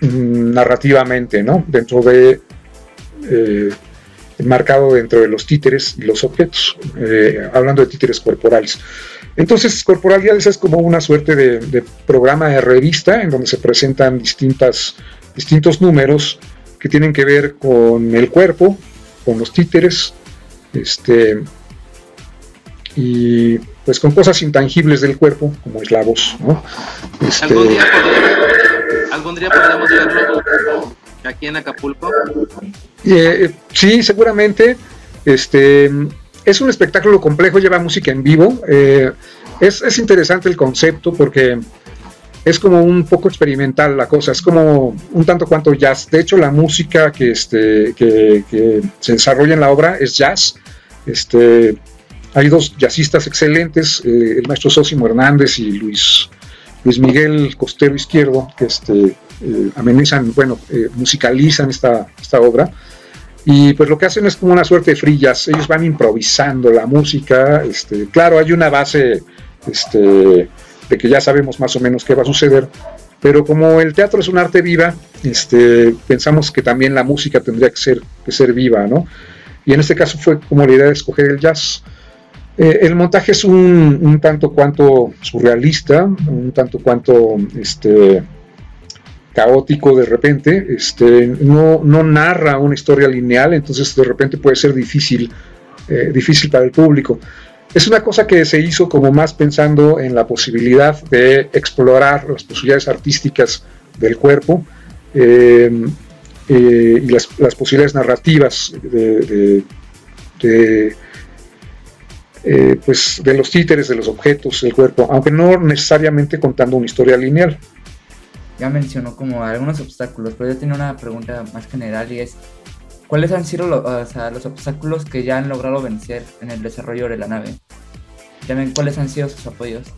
mmm, narrativamente, ¿no? Dentro de enmarcado dentro de los títeres y los objetos, hablando de títeres corporales. Entonces, Corporalidades es como una suerte de, de, programa de revista en donde se presentan distintas distintos números que tienen que ver con el cuerpo, con los títeres, este, y pues con cosas intangibles del cuerpo, como es la voz, ¿no? Este, ¿Algún, día podremos, algún día verlo aquí en Acapulco. Eh, sí, seguramente. Este es un espectáculo complejo, lleva música en vivo. Eh, es, es, interesante el concepto porque es como un poco experimental la cosa, es como un tanto cuanto jazz. De hecho, la música que, este, que, se desarrolla en la obra es jazz. Este, hay dos jazzistas excelentes, eh, el maestro Sosimo Hernández y Luis, Luis Miguel Costero Izquierdo, que este, eh, amenizan, bueno, eh, musicalizan esta, esta obra. Y pues lo que hacen es como una suerte de jazz. Ellos van improvisando la música. Este, claro, hay una base este, de que ya sabemos más o menos qué va a suceder. Pero como el teatro es un arte viva, este, pensamos que también la música tendría que ser, que ser viva, ¿no? Y en este caso fue como la idea de escoger el jazz. Eh, el montaje es un, un, tanto cuanto surrealista, un tanto cuanto este, caótico de repente, este, no, no, narra una historia lineal, entonces de repente puede ser difícil, eh, difícil para el público. Es una cosa que se hizo como más pensando en la posibilidad de explorar las posibilidades artísticas del cuerpo eh, eh, y las, las, posibilidades narrativas de, eh, pues de los títeres, de los objetos del cuerpo, aunque no necesariamente contando una historia lineal. Ya mencionó como algunos obstáculos, pero yo tengo una pregunta más general y es, ¿cuáles han sido los, o sea, los obstáculos que ya han logrado vencer en el desarrollo de la nave? También, ¿cuáles han sido sus apoyos?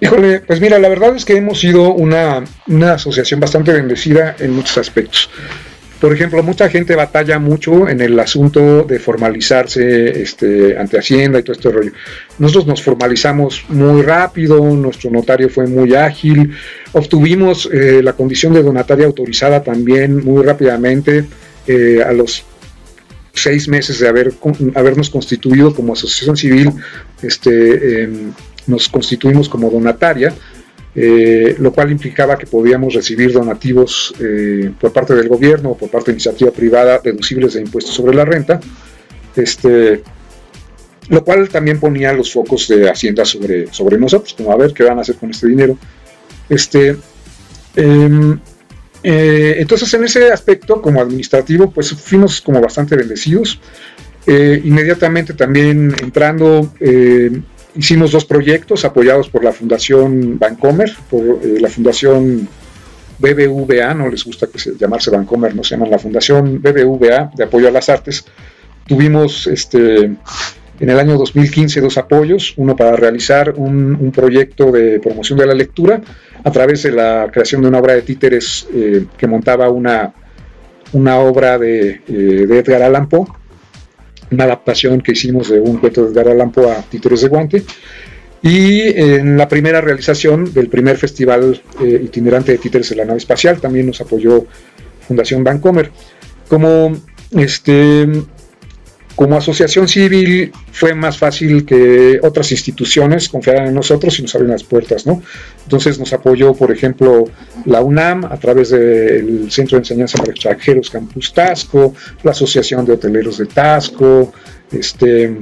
Híjole, pues mira, la verdad es que hemos sido una, una asociación bastante bendecida en muchos aspectos. Por ejemplo, mucha gente batalla mucho en el asunto de formalizarse este, ante Hacienda y todo este rollo. Nosotros nos formalizamos muy rápido, nuestro notario fue muy ágil, obtuvimos eh, la condición de donataria autorizada también muy rápidamente eh, a los seis meses de haber, habernos constituido como asociación civil, este, eh, nos constituimos como donataria eh, lo cual implicaba que podíamos recibir donativos eh, por parte del gobierno o por parte de iniciativa privada deducibles de impuestos sobre la renta, este, lo cual también ponía los focos de Hacienda sobre, sobre nosotros, como a ver qué van a hacer con este dinero. Este, eh, eh, entonces, en ese aspecto, como administrativo, pues fuimos como bastante bendecidos. Eh, inmediatamente también entrando eh, hicimos dos proyectos apoyados por la Fundación Bancomer, por la Fundación BBVA, no les gusta que se, llamarse Bancomer, no se llaman la Fundación BBVA de Apoyo a las Artes. Tuvimos este, en el año 2015 dos apoyos, uno para realizar un, proyecto de promoción de la lectura a través de la creación de una obra de títeres eh, que montaba una, una obra de, eh, de Edgar Allan Poe una adaptación que hicimos de un cuento de Edgar Allan Poe a Títeres de Guante. Y en la primera realización del primer festival eh, itinerante de títeres de la nave espacial también nos apoyó Fundación Bancomer. Como este, como asociación civil fue más fácil que otras instituciones confiaran en nosotros y nos abren las puertas, ¿no? Entonces nos apoyó, por ejemplo, la UNAM a través del Centro de Enseñanza para Extranjeros Campus Tasco, la Asociación de Hoteleros de Tasco, este,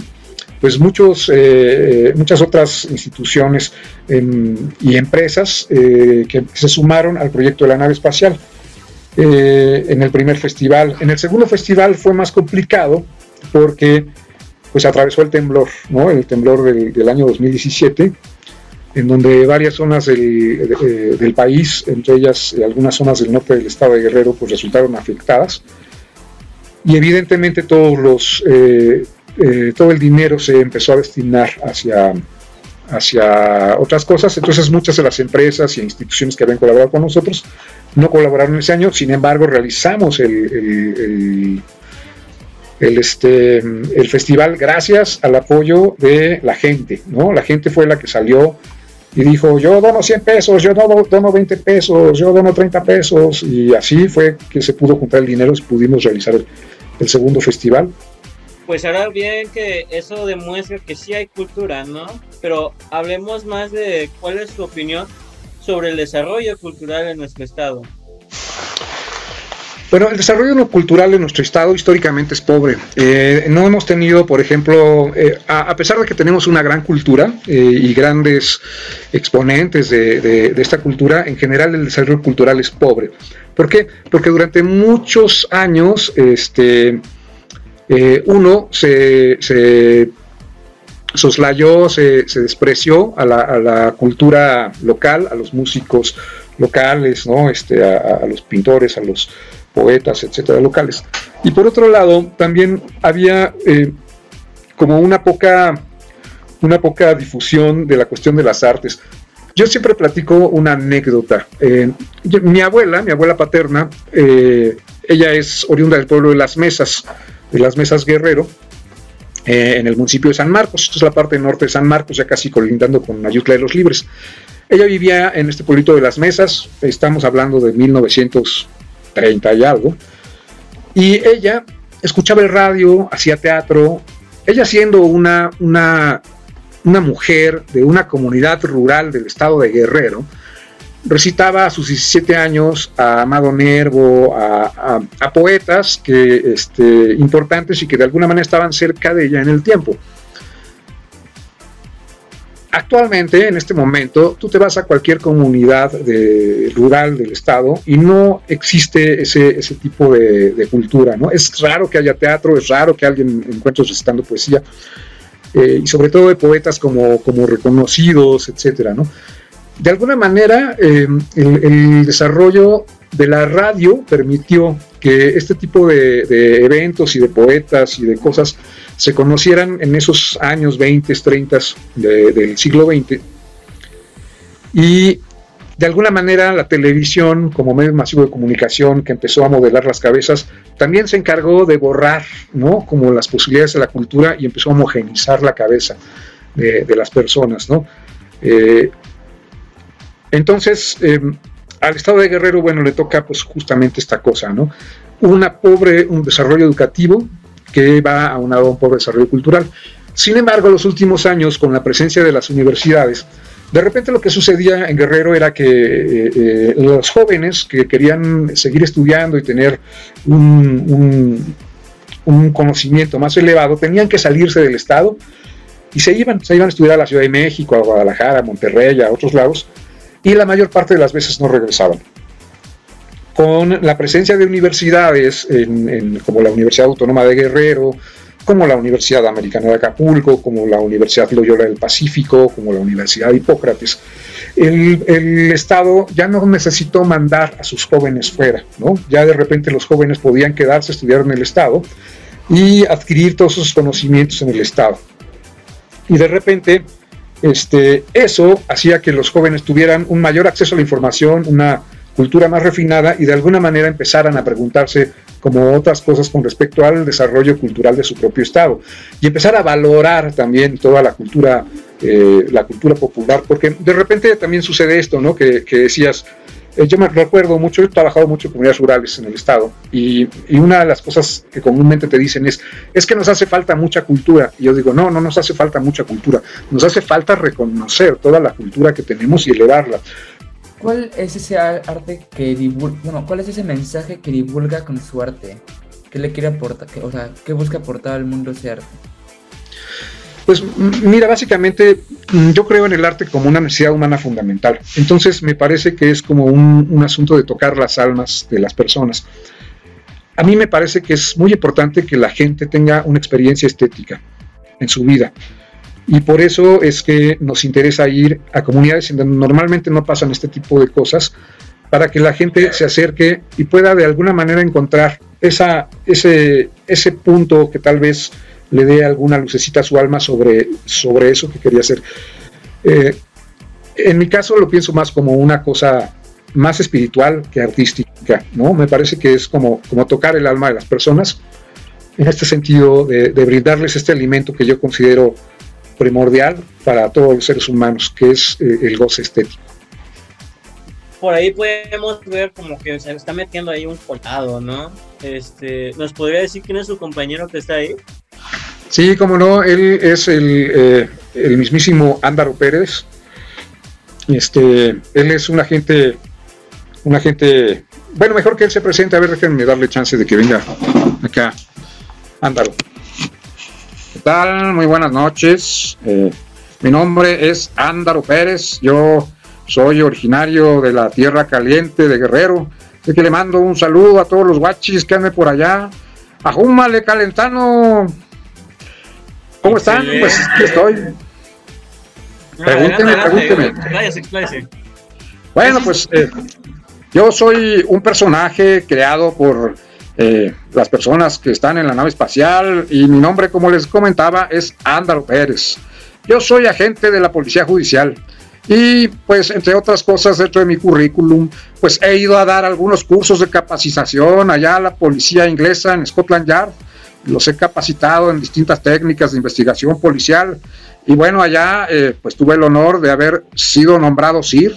pues muchos, eh, muchas otras instituciones eh, y empresas eh, que se sumaron al proyecto de la nave espacial. Eh, en el primer festival. En el segundo festival fue más complicado porque pues atravesó el temblor, ¿no? el temblor del, año 2017, en donde varias zonas del, de, del, país, entre ellas algunas zonas del norte del estado de Guerrero, pues resultaron afectadas. Y evidentemente todos los, eh, eh, todo el dinero se empezó a destinar hacia, hacia otras cosas, entonces muchas de las empresas y instituciones que habían colaborado con nosotros no colaboraron ese año, sin embargo realizamos el el, este, el festival gracias al apoyo de la gente, ¿no? La gente fue la que salió y dijo, yo dono 100 pesos, yo dono, dono 20 pesos, yo dono 30 pesos, y así fue que se pudo juntar el dinero y pudimos realizar el, el segundo festival. Pues ahora bien que eso demuestra que sí hay cultura, ¿no? Pero hablemos más de cuál es tu opinión sobre el desarrollo cultural en nuestro estado. Bueno, el desarrollo cultural en nuestro estado históricamente es pobre. Eh, no hemos tenido, por ejemplo, eh, a, pesar de que tenemos una gran cultura eh, y grandes exponentes de, de, de, esta cultura, en general el desarrollo cultural es pobre. ¿Por qué? Porque durante muchos años, este, uno se, se soslayó, se, se despreció a la, cultura local, a los músicos locales, ¿no? este, a los pintores, a los poetas, etcétera, locales. Y por otro lado, también había eh, como una poca, una poca difusión de la cuestión de las artes. Yo siempre platico una anécdota. Eh, mi abuela, mi abuela paterna, eh, ella es oriunda del pueblo de Las Mesas, de Las Mesas Guerrero, en el municipio de San Marcos. Esto es la parte norte de San Marcos, ya casi colindando con Ayutla de los Libres. Ella vivía en este pueblito de Las Mesas, estamos hablando de 1900 30 y algo. Y ella escuchaba el radio, hacía teatro. Ella siendo una, una, una mujer de una comunidad rural del estado de Guerrero, recitaba a sus 17 años a Amado Nervo, a, a, poetas que, este, importantes y que de alguna manera estaban cerca de ella en el tiempo. Actualmente, en este momento, tú te vas a cualquier comunidad rural del estado y no existe ese, ese tipo de, cultura, ¿no? Es raro que haya teatro, es raro que alguien encuentre recitando poesía, eh, y sobre todo de poetas como, como reconocidos, etcétera, ¿no? De alguna manera, eh, el, desarrollo de la radio permitió que este tipo de, eventos y de poetas y de cosas se conocieran en esos años 20, 30 de, del siglo XX. Y de alguna manera la televisión como medio masivo de comunicación que empezó a modelar las cabezas también se encargó de borrar ¿no? como las posibilidades de la cultura y empezó a homogenizar la cabeza de, las personas. ¿no? Eh, entonces, eh, al Estado de Guerrero, bueno, le toca pues justamente esta cosa, ¿no? Una pobre, un desarrollo educativo que va a un, pobre desarrollo cultural. Sin embargo, en los últimos años, con la presencia de las universidades, de repente lo que sucedía en Guerrero era que eh, eh, los jóvenes que querían seguir estudiando y tener un, un, un, conocimiento más elevado tenían que salirse del Estado y se iban, se iban a estudiar a la Ciudad de México, a Guadalajara, a Monterrey, a otros lados, y la mayor parte de las veces no regresaban. Con la presencia de universidades como la Universidad Autónoma de Guerrero, como la Universidad Americana de Acapulco, como la Universidad Loyola del Pacífico, como la Universidad de Hipócrates, el, el, Estado ya no necesitó mandar a sus jóvenes fuera, ¿no? Ya de repente los jóvenes podían quedarse, estudiar en el Estado y adquirir todos sus conocimientos en el Estado. Y de repente este, eso hacía que los jóvenes tuvieran un mayor acceso a la información, una cultura más refinada y de alguna manera empezaran a preguntarse como otras cosas con respecto al desarrollo cultural de su propio estado y empezar a valorar también toda la cultura, eh, la cultura popular, porque de repente también sucede esto, ¿no? Que, que decías, eh, yo me recuerdo mucho, he trabajado mucho en comunidades rurales en el estado y, y, una de las cosas que comúnmente te dicen es, es que nos hace falta mucha cultura. Y yo digo, no, no nos hace falta mucha cultura, nos hace falta reconocer toda la cultura que tenemos y elevarla. ¿Cuál es ese arte que divulga, bueno, cuál es ese mensaje que divulga con su arte? ¿Qué le quiere aportar? ¿Qué, o sea, ¿qué busca aportar al mundo ese arte? Pues mira, básicamente yo creo en el arte como una necesidad humana fundamental. Entonces me parece que es como un, un, asunto de tocar las almas de las personas. A mí me parece que es muy importante que la gente tenga una experiencia estética en su vida. Y por eso es que nos interesa ir a comunidades en donde normalmente no pasan este tipo de cosas, para que la gente se acerque y pueda de alguna manera encontrar esa, ese, ese punto que tal vez le dé alguna lucecita a su alma sobre, sobre eso que quería hacer. Eh, en mi caso lo pienso más como una cosa más espiritual que artística, ¿no? Me parece que es como, como tocar el alma de las personas, en este sentido de, de brindarles este alimento que yo considero primordial para todos los seres humanos, que es eh, el goce estético. Por ahí podemos ver como que se está metiendo ahí un colado, ¿no? Este, ¿Nos podría decir quién es su compañero que está ahí? Sí, como no, él es el, eh, el mismísimo Ándaro Pérez. Este, él es un agente, un agente bueno, mejor que él se presente, a ver, déjenme darle chance de que venga acá. Ándalo. ¿Qué tal? Muy buenas noches. Eh, mi nombre es Ándaro Pérez. Yo soy originario de la Tierra Caliente de Guerrero. Así que le mando un saludo a todos los guachis que anden por allá. Ajúmale, calentano. ¿Cómo están? Pues aquí estoy. Pregúnteme, pregúnteme. Bueno, pues eh, yo soy un personaje creado por eh, las personas que están en la nave espacial y mi nombre, como les comentaba, es Ándalo Pérez. Yo soy agente de la Policía Judicial y pues entre otras cosas dentro de mi currículum, pues he ido a dar algunos cursos de capacitación allá a la Policía Inglesa en Scotland Yard. Los he capacitado en distintas técnicas de investigación policial y bueno, allá eh, pues tuve el honor de haber sido nombrado Sir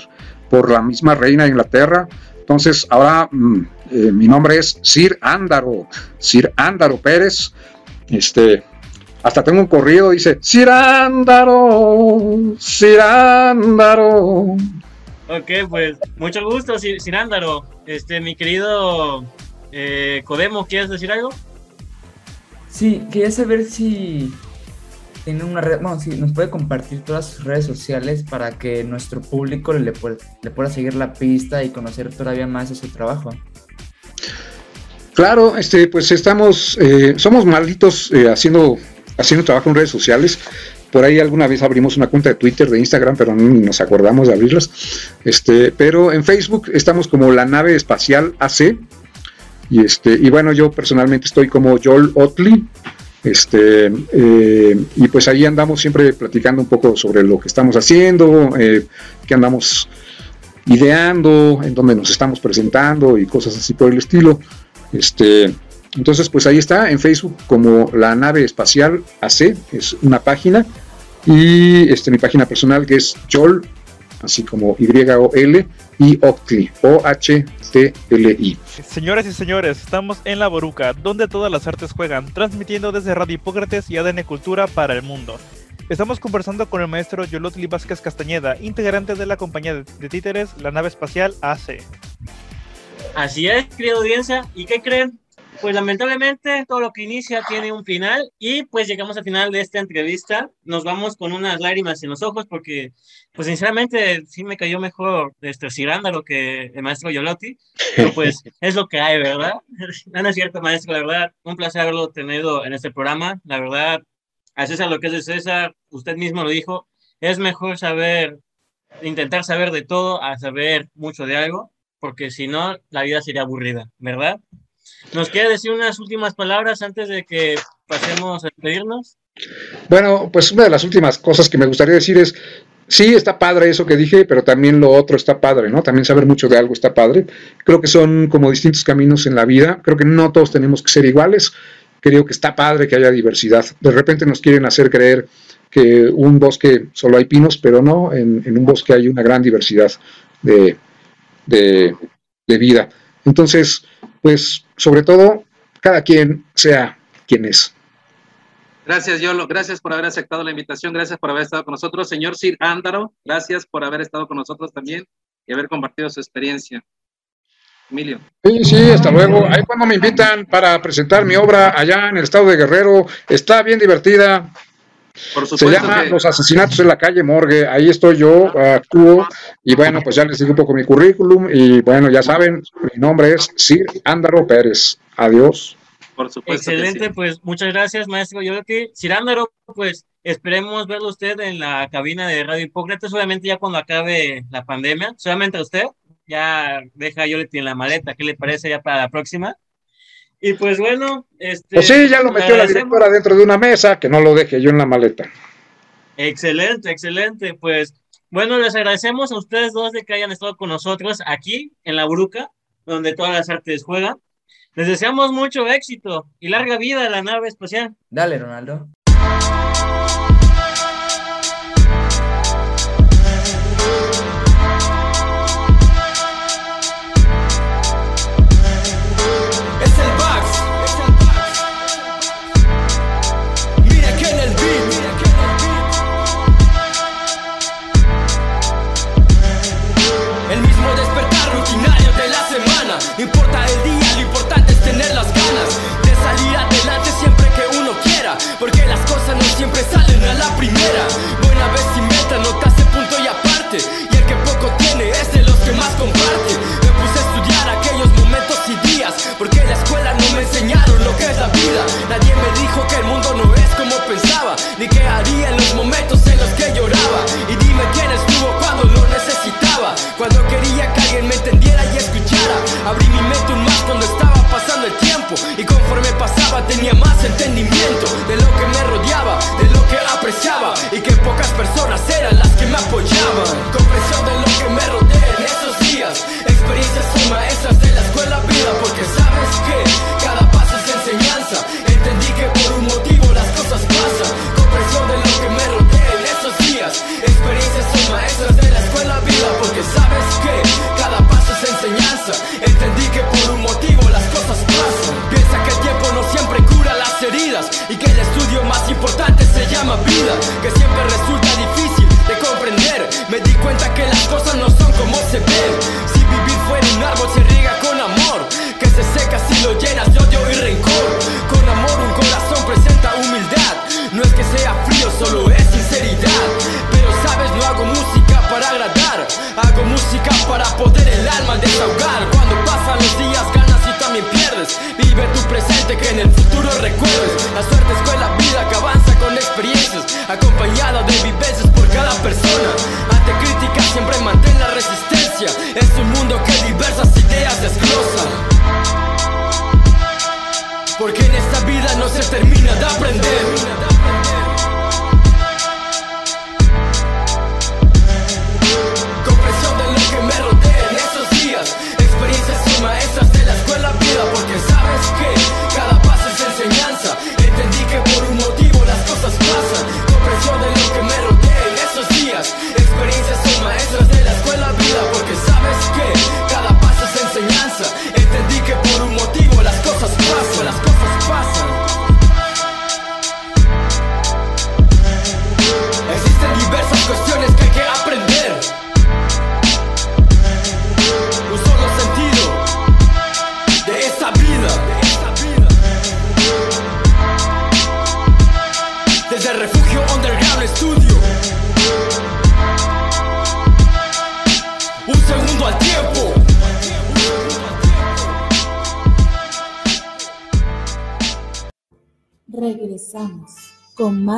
por la misma reina de Inglaterra. Entonces, ahora mm, eh, mi nombre es Sir Ándaro, Sir Ándaro Pérez. Este, hasta tengo un corrido, dice, Sir Ándaro, Sir Ándaro. Ok, pues mucho gusto, Sir- Sirándaro. Este, mi querido eh, Codemo, ¿quieres decir algo? Sí, quería saber si tiene una red, bueno, si nos puede compartir todas sus redes sociales para que nuestro público le, pueda- seguir la pista y conocer todavía más de su trabajo. Claro, este, pues estamos, eh, somos malditos eh, haciendo, haciendo trabajo en redes sociales. Por ahí alguna vez abrimos una cuenta de Twitter, de Instagram, pero no nos acordamos de abrirlas. Este, pero en Facebook estamos como la nave espacial AC. Y este, y bueno, yo personalmente estoy como Joel Otley. Este, eh, y pues ahí andamos siempre platicando un poco sobre lo que estamos haciendo, eh, qué andamos ideando, en dónde nos estamos presentando y cosas así por el estilo. Este, entonces, pues ahí está en Facebook como la nave espacial AC, es una página. Y este, mi página personal que es Joel, así como Y-O-L, y Octli, O-H-T-L-I. Señoras y señores, estamos en La Boruca, donde todas las artes juegan, transmitiendo desde Radio Hipócrates y ADN Cultura para el mundo. Estamos conversando con el maestro Yolotli Vázquez Castañeda, integrante de la compañía de, de títeres La Nave Espacial AC. Así es, querida audiencia. ¿Y qué creen? Pues lamentablemente todo lo que inicia tiene un final y pues llegamos al final de esta entrevista. Nos vamos con unas lágrimas en los ojos porque pues sinceramente sí me cayó mejor este Cirándalo que el maestro Yolotti, pero pues es lo que hay, ¿verdad? No, no es cierto, maestro, la verdad, un placer haberlo tenido en este programa. La verdad, a César lo que es de César, usted mismo lo dijo, es mejor saber, intentar saber de todo a saber mucho de algo porque si no, la vida sería aburrida, ¿verdad? ¿Nos quiere decir unas últimas palabras antes de que pasemos a despedirnos? Bueno, pues una de las últimas cosas que me gustaría decir es, sí, está padre eso que dije, pero también lo otro está padre, ¿no? También saber mucho de algo está padre. Creo que son como distintos caminos en la vida. Creo que no todos tenemos que ser iguales. Creo que está padre que haya diversidad. De repente nos quieren hacer creer que un bosque solo hay pinos, pero no, en, en un bosque hay una gran diversidad de, de, de vida. Entonces, pues sobre todo, cada quien sea quien es. Gracias, Yolo. Gracias por haber aceptado la invitación. Gracias por haber estado con nosotros. Señor Sir Ándaro, gracias por haber estado con nosotros también y haber compartido su experiencia. Emilio. Sí, sí, hasta luego. Ahí cuando me invitan para presentar mi obra allá en el estado de Guerrero, está bien divertida. Por Se llama que Los asesinatos en la calle Morgue. Ahí estoy yo, actúo. Y bueno, pues ya les digo un poco mi currículum. Y bueno, ya saben, mi nombre es Sir Ándaro Pérez. Adiós. por supuesto Excelente, sí. pues muchas gracias, maestro Yoloti. Cirándaro, pues esperemos verlo usted en la cabina de Radio Hipócrates, obviamente ya cuando acabe la pandemia, solamente a usted, ya deja a Yoloti en la maleta, ¿qué le parece ya para la próxima? Y pues bueno, este... Pues sí, ya lo metió la directora dentro de una mesa, que no lo deje yo en la maleta. Excelente, excelente. Pues bueno, les agradecemos a ustedes dos de que hayan estado con nosotros aquí en La Bruca, donde todas las artes juegan. Les deseamos mucho éxito y larga vida a la nave espacial. Dale, Ronaldo. Y conforme pasaba tenía más entendimiento.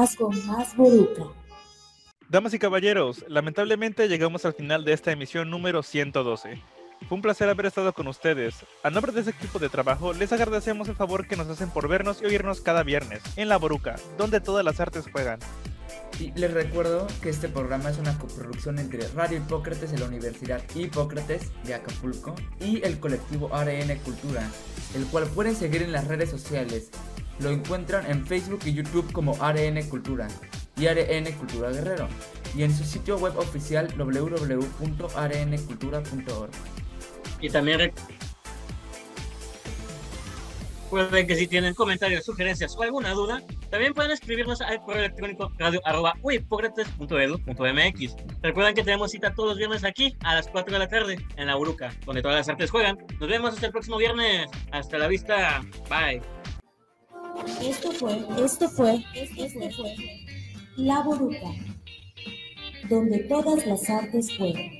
más con más buruca. Damas y caballeros, lamentablemente llegamos al final de esta emisión número 112. Fue un placer haber estado con ustedes. A nombre de este equipo de trabajo, les agradecemos el favor que nos hacen por vernos y oírnos cada viernes, en La Boruca, donde todas las artes juegan. Y les recuerdo que este programa es una coproducción entre Radio Hipócrates de la Universidad Hipócrates de Acapulco y el colectivo ARN Cultura, el cual pueden seguir en las redes sociales lo encuentran en Facebook y YouTube como ARN Cultura y ARN Cultura Guerrero y en su sitio web oficial www.arncultura.org. Y también recuerden que si tienen comentarios, sugerencias o alguna duda, también pueden escribirnos al correo electrónico radio arroba .mx. Recuerden que tenemos cita todos los viernes aquí a las 4 de la tarde en La Uruca, donde todas las artes juegan. Nos vemos hasta el próximo viernes. Hasta la vista. Bye. Esto fue, esto fue, esto fue La Boruca, donde todas las artes juegan.